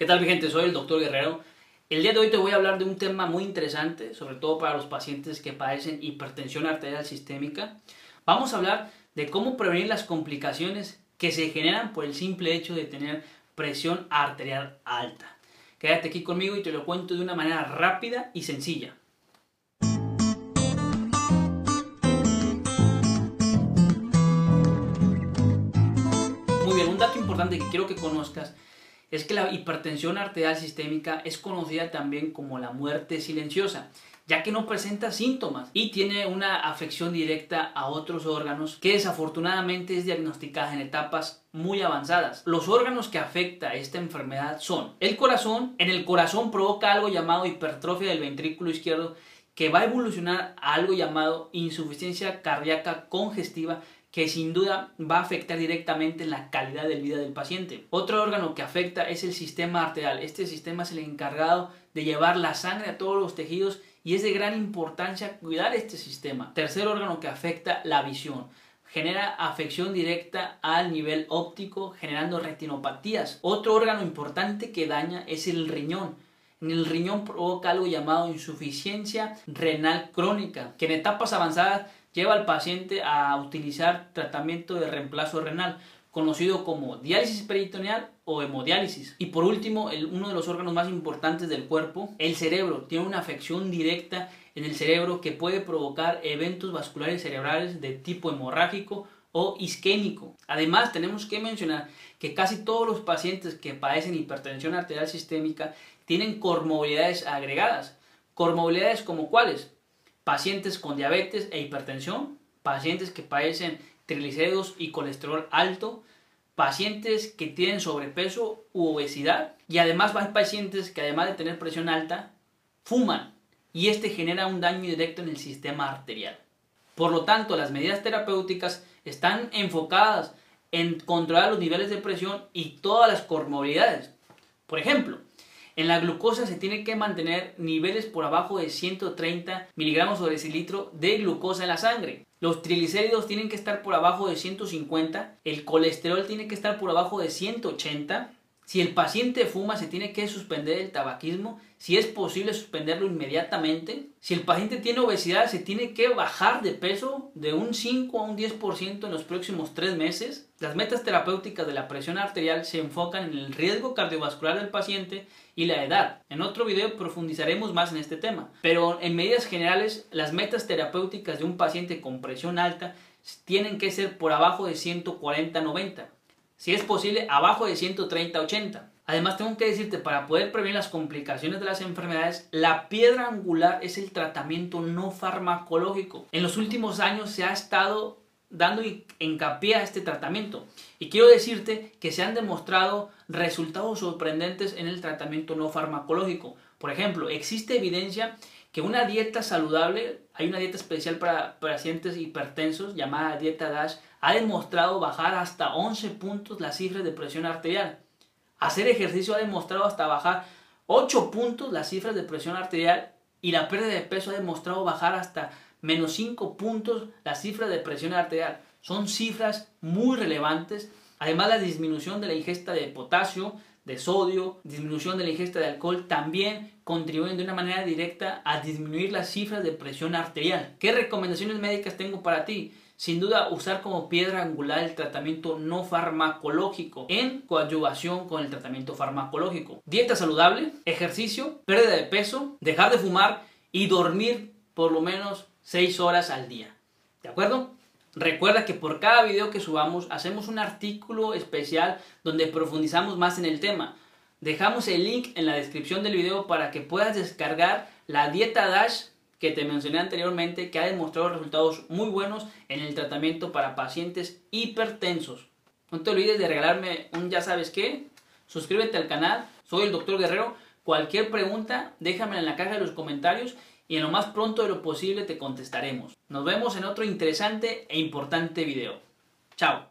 ¿Qué tal mi gente? Soy el doctor Guerrero. El día de hoy te voy a hablar de un tema muy interesante, sobre todo para los pacientes que padecen hipertensión arterial sistémica. Vamos a hablar de cómo prevenir las complicaciones que se generan por el simple hecho de tener presión arterial alta. Quédate aquí conmigo y te lo cuento de una manera rápida y sencilla. Muy bien, un dato importante que quiero que conozcas es que la hipertensión arterial sistémica es conocida también como la muerte silenciosa, ya que no presenta síntomas y tiene una afección directa a otros órganos que desafortunadamente es diagnosticada en etapas muy avanzadas. Los órganos que afecta esta enfermedad son el corazón, en el corazón provoca algo llamado hipertrofia del ventrículo izquierdo que va a evolucionar a algo llamado insuficiencia cardíaca congestiva que sin duda va a afectar directamente la calidad de vida del paciente. Otro órgano que afecta es el sistema arterial. Este sistema es el encargado de llevar la sangre a todos los tejidos y es de gran importancia cuidar este sistema. Tercer órgano que afecta la visión. Genera afección directa al nivel óptico generando retinopatías. Otro órgano importante que daña es el riñón. En el riñón provoca algo llamado insuficiencia renal crónica, que en etapas avanzadas lleva al paciente a utilizar tratamiento de reemplazo renal, conocido como diálisis peritoneal o hemodiálisis. Y por último, uno de los órganos más importantes del cuerpo, el cerebro, tiene una afección directa en el cerebro que puede provocar eventos vasculares cerebrales de tipo hemorrágico o isquémico. Además, tenemos que mencionar que casi todos los pacientes que padecen hipertensión arterial sistémica tienen comorbilidades agregadas. Comorbilidades como cuáles? Pacientes con diabetes e hipertensión, pacientes que padecen triglicéridos y colesterol alto, pacientes que tienen sobrepeso u obesidad y además hay pacientes que además de tener presión alta, fuman y este genera un daño directo en el sistema arterial. Por lo tanto, las medidas terapéuticas están enfocadas en controlar los niveles de presión y todas las comorbilidades. Por ejemplo, en la glucosa se tiene que mantener niveles por abajo de 130 miligramos sobre decilitro de glucosa en la sangre. Los triglicéridos tienen que estar por abajo de 150, el colesterol tiene que estar por abajo de 180. Si el paciente fuma, se tiene que suspender el tabaquismo, si es posible suspenderlo inmediatamente. Si el paciente tiene obesidad, se tiene que bajar de peso de un 5 a un 10% en los próximos 3 meses. Las metas terapéuticas de la presión arterial se enfocan en el riesgo cardiovascular del paciente y la edad. En otro video profundizaremos más en este tema. Pero en medidas generales, las metas terapéuticas de un paciente con presión alta tienen que ser por abajo de 140-90. Si es posible, abajo de 130-80. Además, tengo que decirte, para poder prevenir las complicaciones de las enfermedades, la piedra angular es el tratamiento no farmacológico. En los últimos años se ha estado dando hincapié a este tratamiento. Y quiero decirte que se han demostrado resultados sorprendentes en el tratamiento no farmacológico. Por ejemplo, existe evidencia que una dieta saludable, hay una dieta especial para pacientes hipertensos llamada dieta DASH, ha demostrado bajar hasta 11 puntos las cifras de presión arterial. Hacer ejercicio ha demostrado hasta bajar 8 puntos las cifras de presión arterial y la pérdida de peso ha demostrado bajar hasta menos 5 puntos la cifra de presión arterial. Son cifras muy relevantes. Además, la disminución de la ingesta de potasio, de sodio, disminución de la ingesta de alcohol también contribuyen de una manera directa a disminuir las cifras de presión arterial. ¿Qué recomendaciones médicas tengo para ti? Sin duda, usar como piedra angular el tratamiento no farmacológico en coadyuvación con el tratamiento farmacológico. Dieta saludable, ejercicio, pérdida de peso, dejar de fumar y dormir por lo menos 6 horas al día. ¿De acuerdo? Recuerda que por cada video que subamos hacemos un artículo especial donde profundizamos más en el tema. Dejamos el link en la descripción del video para que puedas descargar la dieta DASH que te mencioné anteriormente que ha demostrado resultados muy buenos en el tratamiento para pacientes hipertensos. No te olvides de regalarme un ya sabes qué, suscríbete al canal, soy el doctor Guerrero, cualquier pregunta déjamela en la caja de los comentarios y en lo más pronto de lo posible te contestaremos. Nos vemos en otro interesante e importante video. Chao.